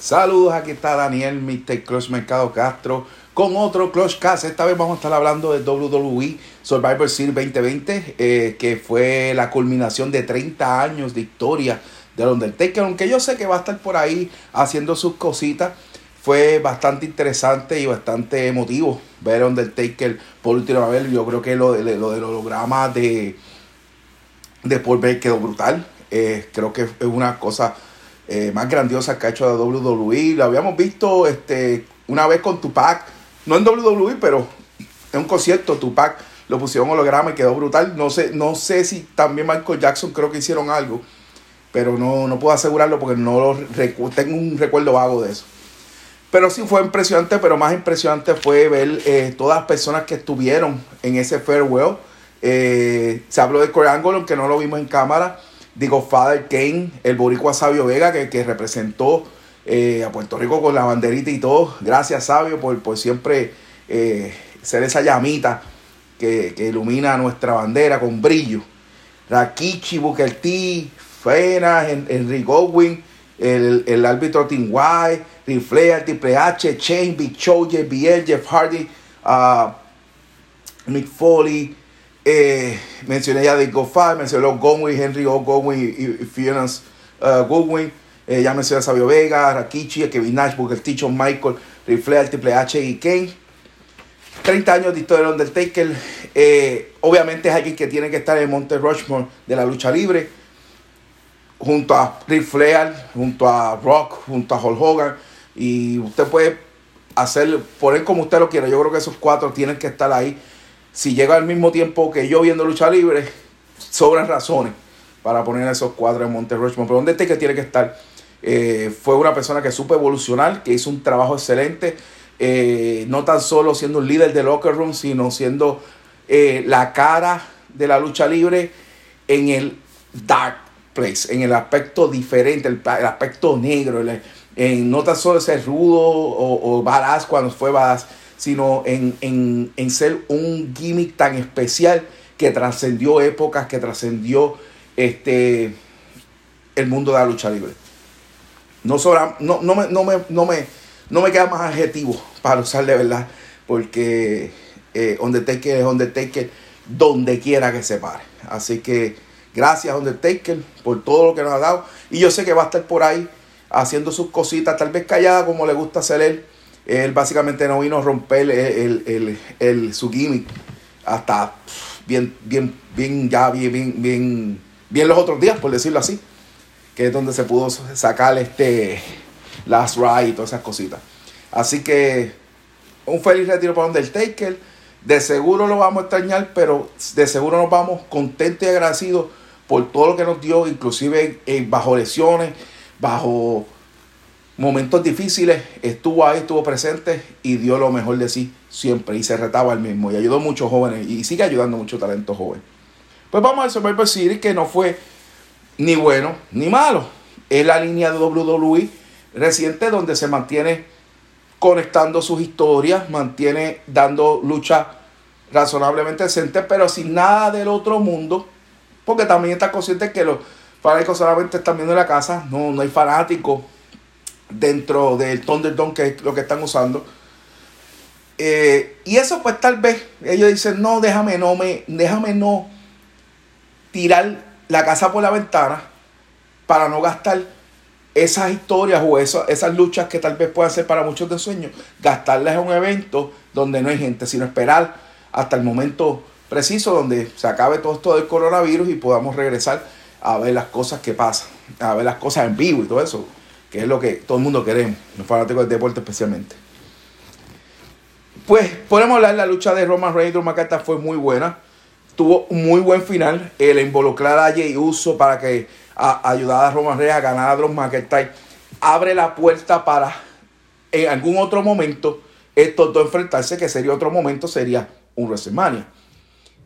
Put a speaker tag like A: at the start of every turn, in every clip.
A: Saludos, aquí está Daniel, Mr. Clutch Mercado Castro, con otro Clutch Cast. Esta vez vamos a estar hablando de WWE Survivor Series 2020, eh, que fue la culminación de 30 años de historia de Undertaker, aunque yo sé que va a estar por ahí haciendo sus cositas. Fue bastante interesante y bastante emotivo ver a Undertaker por última vez. Yo creo que lo, de, lo del holograma de, de Paul Bear quedó brutal. Eh, creo que es una cosa eh, más grandiosa que ha hecho la WWE. Lo habíamos visto este, una vez con Tupac, no en WWE, pero en un concierto Tupac lo pusieron holograma y quedó brutal. No sé, no sé si también Michael Jackson creo que hicieron algo, pero no, no puedo asegurarlo porque no tengo un recuerdo vago de eso. Pero sí fue impresionante, pero más impresionante fue ver eh, todas las personas que estuvieron en ese farewell. Eh, se habló de Core Angle, aunque no lo vimos en cámara. Digo, Father Kane, el boricua Sabio Vega, que, representó eh, a Puerto Rico con la banderita y todo. Gracias, Sabio, por, por siempre ser esa llamita que, ilumina nuestra bandera con brillo. Rakichi, Booker T, Fena, Henry Godwin, el, el árbitro Tim White, Ric Flair, Triple H, Chain, Big Show, JBL, Jeff Hardy, uh, Mick Foley, eh, mencioné ya de Godfather, mencioné Godwin, Henry O. Godwin y, y Fiona uh, ya mencioné a Sabio Vega, Rakichi, Kevin Nash, Booker T, John Michael, Ric Flair, Triple H y Kane. 30 años de historia de Undertaker. Eh, obviamente es alguien que tiene que estar en Monte Rushmore de la lucha libre junto a Ric Flair, junto a Rock, junto a Hulk Hogan. Y usted puede hacer, poner como usted lo quiera. Yo creo que esos cuatro tienen que estar ahí. Si llega al mismo tiempo que yo viendo lucha libre, sobran razones para poner esos cuatro en Monte Rushmore. Pero donde este que tiene que estar. Eh, fue una persona que supo evolucionar, que hizo un trabajo excelente. Eh, no tan solo siendo un líder de locker room, sino siendo eh, la cara de la lucha libre en el dark place, en el aspecto diferente, el, aspecto negro, en no tan solo ser rudo o, o badass cuando fue badass, sino en, en, ser un gimmick tan especial que trascendió épocas, que trascendió este, el mundo de la lucha libre. No, sobra, no, no, me, no, me, no, me, no me queda más adjetivo para usar de verdad, porque eh, Undertaker es Undertaker donde quiera que se pare. Así que gracias Undertaker por todo lo que nos ha dado. Y yo sé que va a estar por ahí haciendo sus cositas, tal vez callada como le gusta hacer él. Él básicamente no vino a romper el, su gimmick hasta bien, bien, bien, ya bien, bien, bien, bien los otros días, por decirlo así. Que es donde se pudo sacar este Last Ride y todas esas cositas. Así que un feliz retiro para Undertaker. De seguro lo vamos a extrañar, pero de seguro nos vamos contentos y agradecidos por todo lo que nos dio, inclusive eh, bajo lesiones, bajo momentos difíciles, estuvo ahí, estuvo presente y dio lo mejor de sí siempre y se retaba al mismo y ayudó a muchos jóvenes y sigue ayudando a muchos talentos jóvenes. Pues vamos al Survivor Series que no fue ni bueno ni malo. Es la línea de WWE reciente donde se mantiene conectando sus historias, mantiene dando lucha razonablemente decente, pero sin nada del otro mundo, porque también está consciente que los fanáticos solamente están viendo en la casa, no, no hay fanáticos dentro del Thunderdome, que es lo que están usando. Eh, y eso pues tal vez ellos dicen, no, déjame no, me, déjame no tirar la casa por la ventana para no gastar esas historias o esas luchas que tal vez puedan ser para muchos de sueños, gastarlas en un evento donde no hay gente, sino esperar hasta el momento preciso donde se acabe todo esto del coronavirus y podamos regresar a ver las cosas que pasan, a ver las cosas en vivo y todo eso, que es lo que todo el mundo queremos, los fanáticos del deporte especialmente. Pues podemos hablar, la lucha de Roman Reigns y fue muy buena, tuvo un muy buen final, el involucrar a Jay Uso para que a, ayudar a Roman Reigns a ganar a Drew McIntyre, abre la puerta para en algún otro momento estos dos enfrentarse, que sería otro momento, sería un WrestleMania.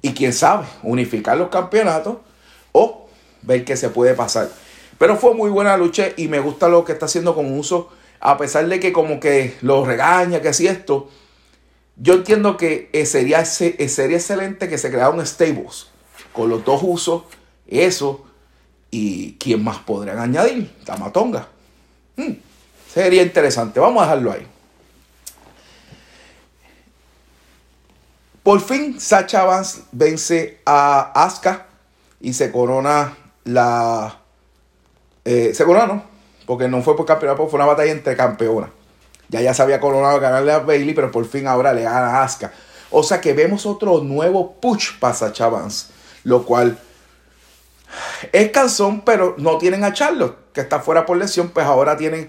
A: Y quién sabe, unificar los campeonatos o ver qué se puede pasar. Pero fue muy buena lucha y me gusta lo que está haciendo con Uso, a pesar de que como que lo regaña, que si esto. Yo entiendo que eh, sería, eh, sería excelente que se creara un stables con los dos usos, eso ¿Y quién más podrían añadir? Tamatonga. Hmm. Sería interesante. Vamos a dejarlo ahí. Por fin, Sacha Vance vence a Asuka y se corona la. Eh, se corona, ¿no? Porque no fue por campeonato, fue una batalla entre campeonas. Ya ya se había coronado ganarle a Bailey, pero por fin ahora le gana a Asuka. O sea que vemos otro nuevo push para Sacha Vance. Lo cual es cansón, pero no tienen a Charlotte, que está fuera por lesión. Pues ahora tienen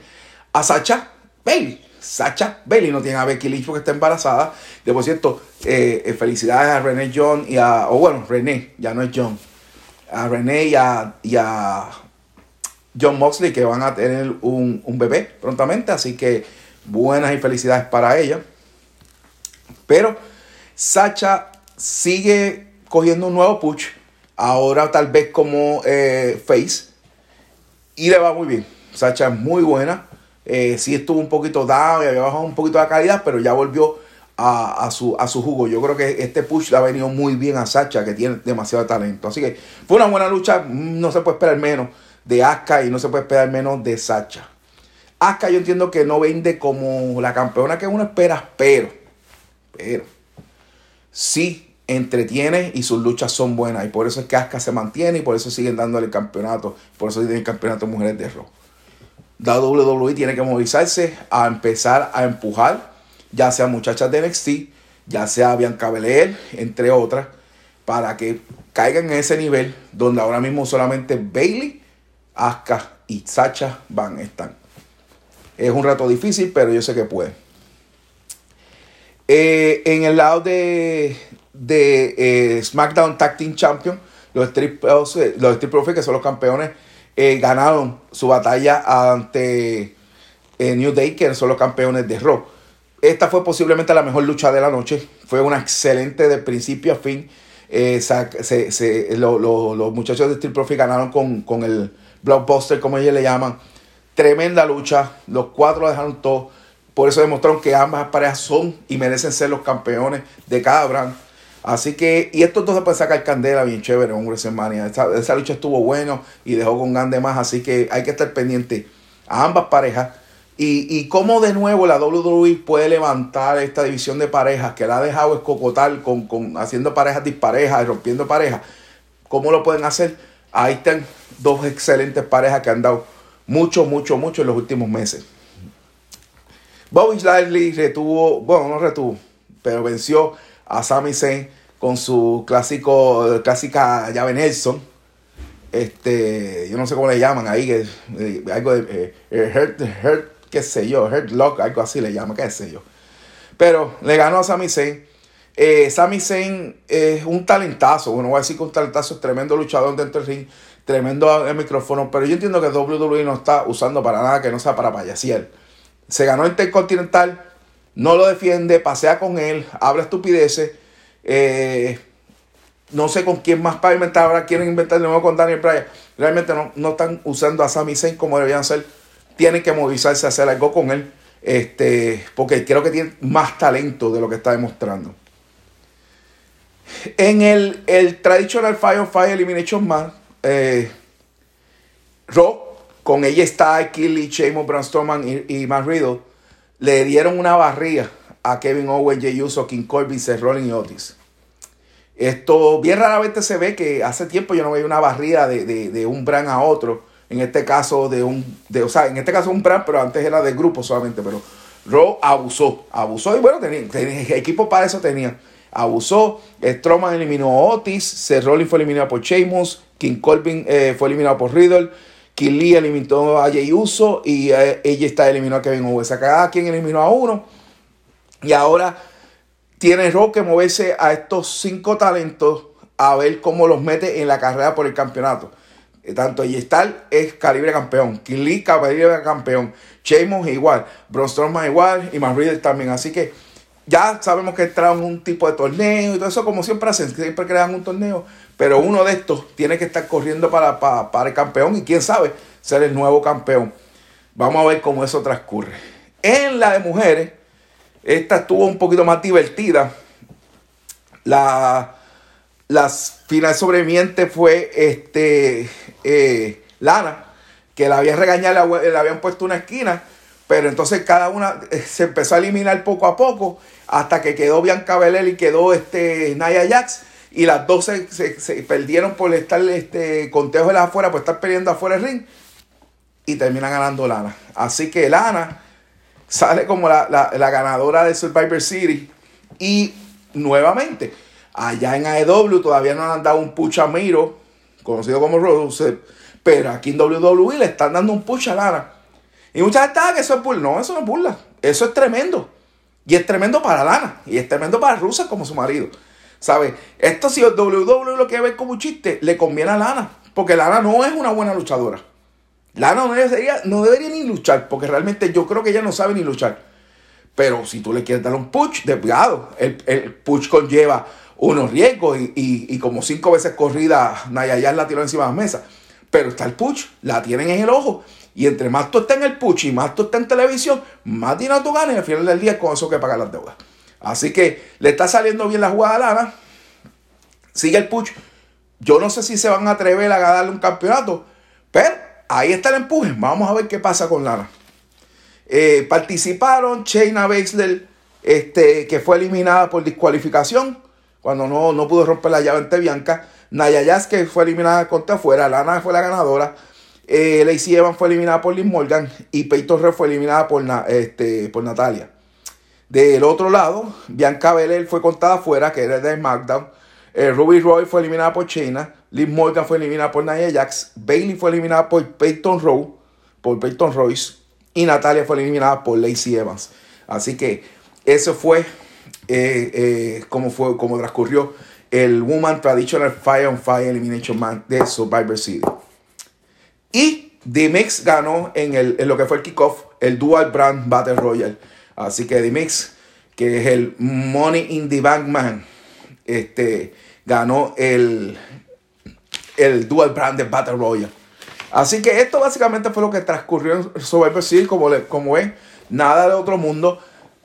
A: a Sacha Bailey. Sacha Bailey no tiene a Becky Lynch porque está embarazada. De por cierto, eh, eh, felicidades a René John y a. O bueno, René, ya no es John. A René y a, y a John Moxley que van a tener un, un, bebé prontamente. Así que buenas y felicidades para ella. Pero Sacha sigue cogiendo un nuevo push. Ahora tal vez como eh, face. Y le va muy bien. Sacha es muy buena. Eh, sí estuvo un poquito down y había bajado un poquito la calidad, pero ya volvió a, su, a su jugo. Yo creo que este push le ha venido muy bien a Sacha, que tiene demasiado talento. Así que fue una buena lucha, no se puede esperar menos de Asuka y no se puede esperar menos de Sacha. Asuka yo entiendo que no vende como la campeona que uno espera, pero, pero, sí entretiene y sus luchas son buenas. Y por eso es que Asuka se mantiene y por eso siguen dándole el campeonato. Por eso tiene el campeonato mujeres de Raw la WWE tiene que movilizarse a empezar a empujar, ya sea muchachas de NXT, ya sea Bianca Belair, entre otras, para que caigan en ese nivel donde ahora mismo solamente Bailey, Asuka y Sacha van a estar. Es un rato difícil, pero yo sé que puede. Eh, en el lado de, de eh, SmackDown Tag Team Champion, los Street, los Street Profits, que son los campeones eh, ganaron su batalla ante New Day, que son los campeones de Raw. Esta fue posiblemente la mejor lucha de la noche. Fue una excelente de principio a fin. Eh, los muchachos de Steel Profit ganaron con, el blockbuster, como ellos le llaman. Tremenda lucha. Los cuatro dejaron todo. Por eso demostraron que ambas parejas son y merecen ser los campeones de cada brand. Así que, y estos dos se pueden sacar candela bien chévere en WrestleMania. Esa, esa lucha estuvo bueno y dejó con grande más. Así que hay que estar pendiente a ambas parejas. Y, y cómo de nuevo la WWE puede levantar esta división de parejas que la ha dejado escocotar con, con haciendo parejas disparejas y rompiendo parejas. ¿Cómo lo pueden hacer? Ahí están dos excelentes parejas que han dado mucho, mucho, mucho en los últimos meses. Bobby Lashley retuvo, bueno, no retuvo, pero venció a Sami Zayn con su clásico, clásica llave Nelson. Este, yo no sé cómo le llaman ahí, eh, algo de eh, hurt, hurt, qué sé yo, hurt lock, algo así le llaman, qué sé yo. Pero le ganó a Sami Zayn. Eh, Sami Zayn es un talentazo, bueno, voy a decir que un talentazo, es tremendo luchador dentro del ring, tremendo el micrófono, pero yo entiendo que WWE no está usando para nada que no sea para payasear. Se ganó el Intercontinental, no lo defiende, pasea con él, habla estupideces. Eh, no sé con quién más para inventar. Ahora quieren inventar de nuevo con Daniel Bryan. Realmente no, no están usando a Sami Zayn como deberían ser. Tienen que movilizarse a hacer algo con él. Este, porque creo que tiene más talento de lo que está demostrando. En el, el Traditional Fire Fire Elimination Man, eh, con ella está Killy, Sheamus, Braun Strowman y, y Matt le dieron una barría a Kevin Owens, Jey Uso, King Corbin, Seth Rollins y Otis. Esto bien raramente se ve que hace tiempo yo no veía una barría de, un brand a otro. En este caso de un, de, o sea, en este caso un brand, pero antes era de grupo solamente. Pero Raw abusó, abusó y bueno, tenía, equipo para eso tenía. Abusó, Strowman eliminó a Otis, Seth fue eliminado por Sheamus, King Corbin eh, fue eliminado por Riddle, Lee eliminó a Jey Uso y eh, ella está eliminó a Kevin Owens. Cada quien eliminó a uno. Y ahora tiene Raw que moverse a estos cinco talentos a ver cómo los mete en la carrera por el campeonato. Eh, tanto Star es calibre campeón, Lee calibre campeón, Sheamus igual, Braun Strowman igual y Matt también. Así que ya sabemos que traen un tipo de torneo y todo eso, como siempre hacen, siempre crean un torneo, pero uno de estos tiene que estar corriendo para, para, el campeón y quién sabe ser el nuevo campeón. Vamos a ver cómo eso transcurre. En la de mujeres, esta estuvo un poquito más divertida. La, las final sobreviviente fue este, eh, Lana, que la había regañado, le habían puesto una esquina Pero entonces cada una eh, se empezó a eliminar poco a poco hasta que quedó Bianca Belair y quedó este Naya Jax. Y las dos se, perdieron por estar este, contejo de las afuera, por estar peleando afuera del ring. Y termina ganando Lana. Así que Lana sale como la, ganadora de Survivor City. Y nuevamente, allá en AEW todavía no han dado un push a Miro, conocido como Rose, pero aquí en WWE le están dando un push a Lana. Y mucha gente, ah, que eso es burla. No, eso no es burla. Eso es tremendo. Y es tremendo para Lana. Y es tremendo para Rusa como su marido. ¿Sabes? Esto si el WWE lo quiere ver como un chiste, le conviene a Lana. Porque Lana no es una buena luchadora. Lana no debería, no debería ni luchar. Porque realmente yo creo que ella no sabe ni luchar. Pero si tú le quieres dar un push, desviado. El, el push conlleva unos riesgos. Y, como cinco veces corrida, Naya la tiró encima de la mesa. Pero está el push, la tienen en el ojo. Y entre más tú estés en el push y más tú estés en televisión, más dinero tú ganas y al final del día con eso que pagar las deudas. Así que le está saliendo bien la jugada a Lana. Sigue el push. Yo no sé si se van a atrever a darle un campeonato, pero ahí está el empuje. Vamos a ver qué pasa con Lana. Eh, participaron Shayna Baszler, este, que fue eliminada por disqualificación cuando no, no pudo romper la llave ante Bianca. Naya que fue eliminada contra afuera. Lana fue la ganadora. Eh, Lacey Evans fue eliminada por Liz Morgan y Peyton Red fue eliminada por, este, por Natalia. Del otro lado, Bianca Belair fue contada fuera, que era de SmackDown. Eh, Ruby Roy fue eliminada por China. Liz Morgan fue eliminada por Nia Jax. Bailey fue eliminada por Peyton Rowe, por Peyton Royce. Y Natalia fue eliminada por Lacey Evans. Así que eso fue eh, eh, fue como transcurrió el Woman Traditional Fire on Fire Elimination Man de Survivor City. Y D-Mix ganó en, el, lo que fue el kickoff, el Dual Brand Battle Royale. Así que D-Mix, que es el Money in the Bank Man, este, ganó el, el Dual Brand de Battle Royale. Así que esto básicamente fue lo que transcurrió en Survivor City, como, como ven, nada de otro mundo,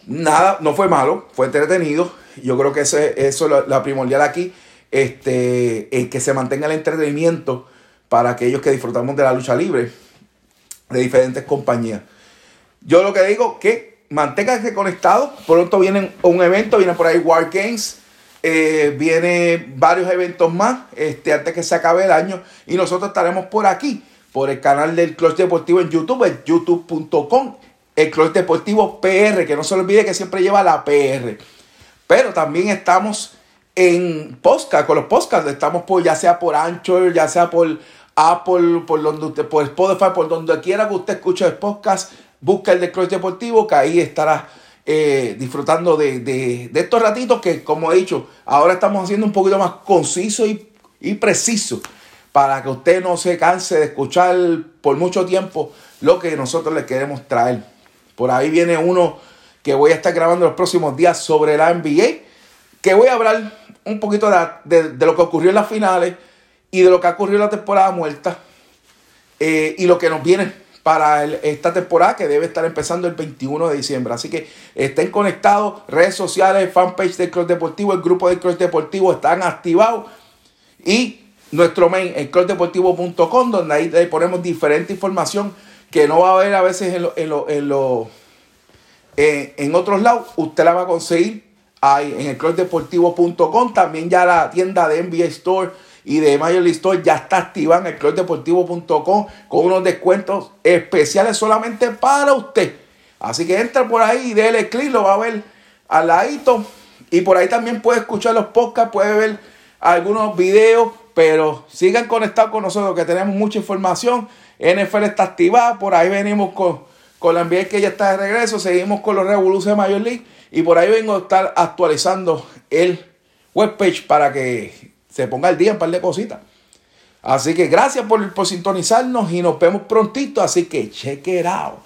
A: nada, no fue malo, fue entretenido. Yo creo que eso, eso es la primordial aquí, este, que se mantenga el entretenimiento para aquellos que disfrutamos de la lucha libre de diferentes compañías. Yo lo que digo que manténganse conectados. Pronto viene un evento, viene por ahí War Games. Eh, viene varios eventos más este, antes que se acabe el año. Y nosotros estaremos por aquí, por el canal del Club Deportivo en YouTube, en youtube.com, el Club Deportivo PR, que no se olvide que siempre lleva la PR. Pero también estamos en podcast, con los podcasts, estamos por, ya sea por Anchor, ya sea por Apple, por donde usted, por Spotify, por donde quiera que usted escuche el podcast, busca el de Cross Deportivo, que ahí estará eh, disfrutando de, estos ratitos que, como he dicho, ahora estamos haciendo un poquito más conciso y, y preciso para que usted no se canse de escuchar por mucho tiempo lo que nosotros le queremos traer. Por ahí viene uno que voy a estar grabando los próximos días sobre la NBA, que voy a hablar un poquito de, de lo que ocurrió en las finales y de lo que ha ocurrido en la temporada muerta eh, y lo que nos viene para esta temporada que debe estar empezando el 21 de diciembre. Así que estén conectados, redes sociales, fanpage del Club Deportivo, el grupo del Club Deportivo están activados y nuestro main, el clubdeportivo.com, donde ahí ponemos diferente información que no va a haber a veces en, en, en, en otros lados. Usted la va a conseguir ahí en el clubdeportivo.com, también ya la tienda de NBA Store y de Major League ya está activada en el clubdeportivo.com con unos descuentos especiales solamente para usted. Así que entra por ahí y déle clic, lo va a ver al ladito. Y por ahí también puede escuchar los podcasts, puede ver algunos videos, pero sigan conectados con nosotros que tenemos mucha información. NFL está activada, por ahí venimos con, con la Colombier que ya está de regreso. Seguimos con los Revoluciones de Major League. Y por ahí vengo a estar actualizando el webpage para que se ponga al día un par de cositas. Así que gracias por, por sintonizarnos y nos vemos prontito. Así que check it out.